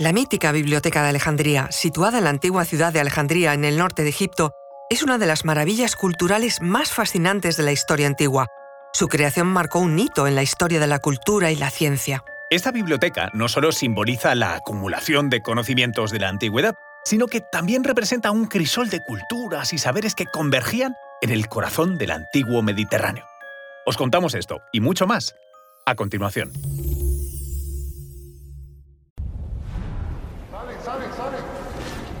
La mítica Biblioteca de Alejandría, situada en la antigua ciudad de Alejandría en el norte de Egipto, es una de las maravillas culturales más fascinantes de la historia antigua. Su creación marcó un hito en la historia de la cultura y la ciencia. Esta biblioteca no solo simboliza la acumulación de conocimientos de la antigüedad, sino que también representa un crisol de culturas y saberes que convergían en el corazón del antiguo Mediterráneo. Os contamos esto y mucho más a continuación.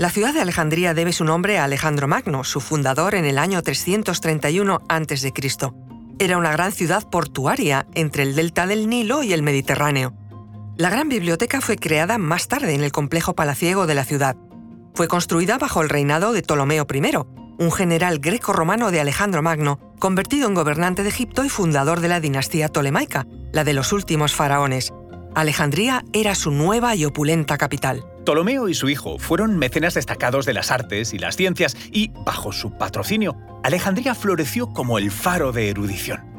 La ciudad de Alejandría debe su nombre a Alejandro Magno, su fundador en el año 331 a.C. Era una gran ciudad portuaria entre el delta del Nilo y el Mediterráneo. La gran biblioteca fue creada más tarde en el complejo palaciego de la ciudad. Fue construida bajo el reinado de Ptolomeo I, un general greco-romano de Alejandro Magno, convertido en gobernante de Egipto y fundador de la dinastía tolemaica, la de los últimos faraones. Alejandría era su nueva y opulenta capital. Ptolomeo y su hijo fueron mecenas destacados de las artes y las ciencias y, bajo su patrocinio, Alejandría floreció como el faro de erudición.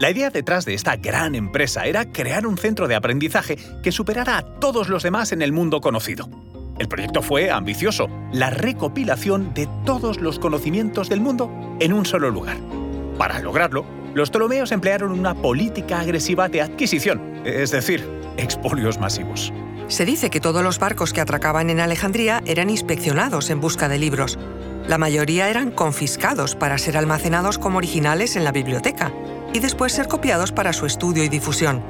La idea detrás de esta gran empresa era crear un centro de aprendizaje que superara a todos los demás en el mundo conocido. El proyecto fue ambicioso, la recopilación de todos los conocimientos del mundo en un solo lugar. Para lograrlo, los Ptolomeos emplearon una política agresiva de adquisición, es decir, expolios masivos. Se dice que todos los barcos que atracaban en Alejandría eran inspeccionados en busca de libros. La mayoría eran confiscados para ser almacenados como originales en la biblioteca y después ser copiados para su estudio y difusión.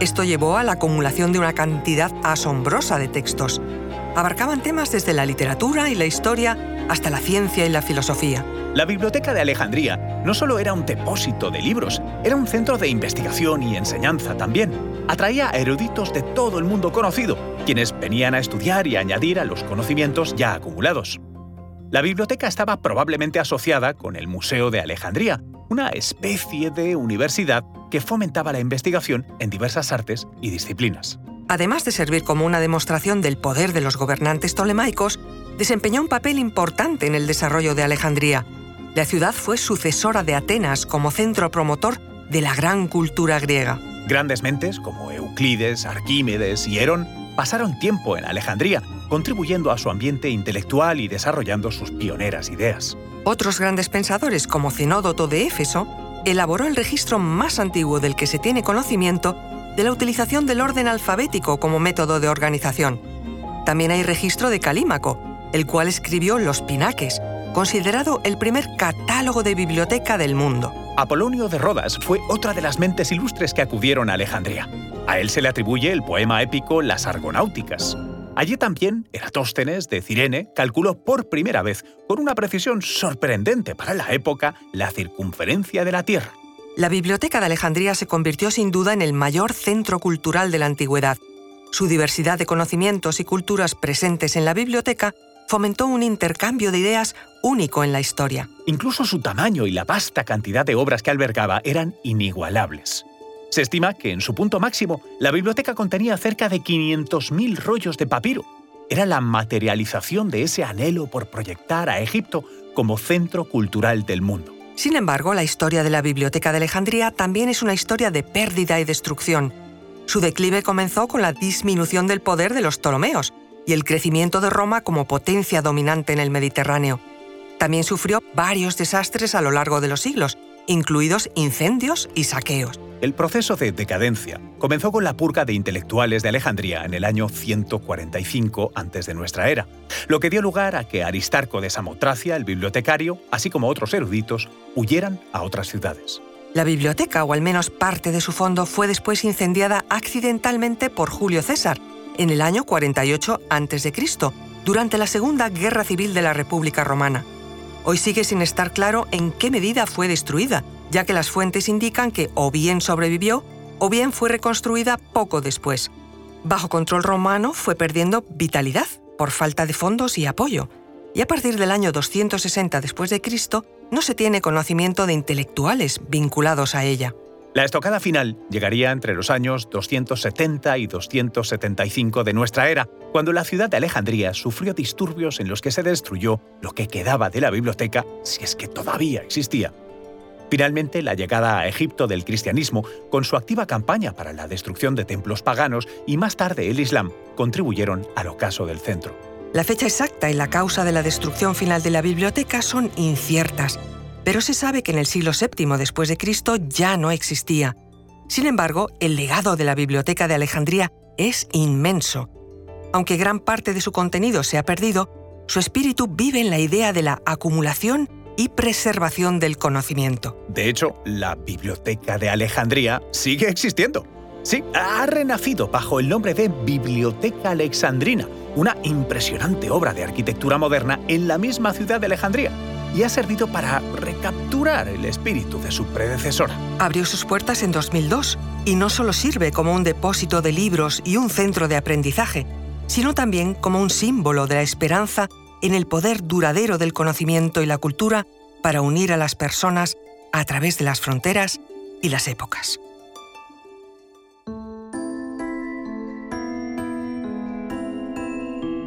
Esto llevó a la acumulación de una cantidad asombrosa de textos. Abarcaban temas desde la literatura y la historia hasta la ciencia y la filosofía. La Biblioteca de Alejandría no solo era un depósito de libros, era un centro de investigación y enseñanza también. Atraía a eruditos de todo el mundo conocido, quienes venían a estudiar y añadir a los conocimientos ya acumulados. La biblioteca estaba probablemente asociada con el Museo de Alejandría, una especie de universidad que fomentaba la investigación en diversas artes y disciplinas. Además de servir como una demostración del poder de los gobernantes tolemaicos, desempeñó un papel importante en el desarrollo de Alejandría. La ciudad fue sucesora de Atenas como centro promotor de la gran cultura griega. Grandes mentes como Euclides, Arquímedes y Herón pasaron tiempo en Alejandría, contribuyendo a su ambiente intelectual y desarrollando sus pioneras ideas. Otros grandes pensadores, como Zenódoto de Éfeso, elaboró el registro más antiguo del que se tiene conocimiento de la utilización del orden alfabético como método de organización. También hay registro de Calímaco, el cual escribió Los Pinaques, considerado el primer catálogo de biblioteca del mundo. Apolonio de Rodas fue otra de las mentes ilustres que acudieron a Alejandría. A él se le atribuye el poema épico Las Argonáuticas. Allí también Eratóstenes de Cirene calculó por primera vez, con una precisión sorprendente para la época, la circunferencia de la Tierra. La Biblioteca de Alejandría se convirtió sin duda en el mayor centro cultural de la antigüedad. Su diversidad de conocimientos y culturas presentes en la biblioteca fomentó un intercambio de ideas único en la historia. Incluso su tamaño y la vasta cantidad de obras que albergaba eran inigualables. Se estima que en su punto máximo la biblioteca contenía cerca de 500.000 rollos de papiro. Era la materialización de ese anhelo por proyectar a Egipto como centro cultural del mundo. Sin embargo, la historia de la Biblioteca de Alejandría también es una historia de pérdida y destrucción. Su declive comenzó con la disminución del poder de los Ptolomeos y el crecimiento de Roma como potencia dominante en el Mediterráneo. También sufrió varios desastres a lo largo de los siglos, incluidos incendios y saqueos. El proceso de decadencia comenzó con la purga de intelectuales de Alejandría en el año 145 antes de nuestra era, lo que dio lugar a que Aristarco de Samotracia, el bibliotecario, así como otros eruditos, huyeran a otras ciudades. La biblioteca, o al menos parte de su fondo, fue después incendiada accidentalmente por Julio César en el año 48 a.C., durante la Segunda Guerra Civil de la República Romana. Hoy sigue sin estar claro en qué medida fue destruida, ya que las fuentes indican que o bien sobrevivió o bien fue reconstruida poco después. Bajo control romano fue perdiendo vitalidad por falta de fondos y apoyo, y a partir del año 260 después de Cristo no se tiene conocimiento de intelectuales vinculados a ella. La estocada final llegaría entre los años 270 y 275 de nuestra era, cuando la ciudad de Alejandría sufrió disturbios en los que se destruyó lo que quedaba de la biblioteca, si es que todavía existía. Finalmente, la llegada a Egipto del cristianismo, con su activa campaña para la destrucción de templos paganos y más tarde el Islam, contribuyeron al ocaso del centro. La fecha exacta y la causa de la destrucción final de la biblioteca son inciertas, pero se sabe que en el siglo VII después de Cristo ya no existía. Sin embargo, el legado de la Biblioteca de Alejandría es inmenso. Aunque gran parte de su contenido se ha perdido, su espíritu vive en la idea de la acumulación y preservación del conocimiento. De hecho, la Biblioteca de Alejandría sigue existiendo. Sí, ha renacido bajo el nombre de Biblioteca Alexandrina, una impresionante obra de arquitectura moderna en la misma ciudad de Alejandría y ha servido para recapturar el espíritu de su predecesora. Abrió sus puertas en 2002 y no solo sirve como un depósito de libros y un centro de aprendizaje, sino también como un símbolo de la esperanza en el poder duradero del conocimiento y la cultura para unir a las personas a través de las fronteras y las épocas.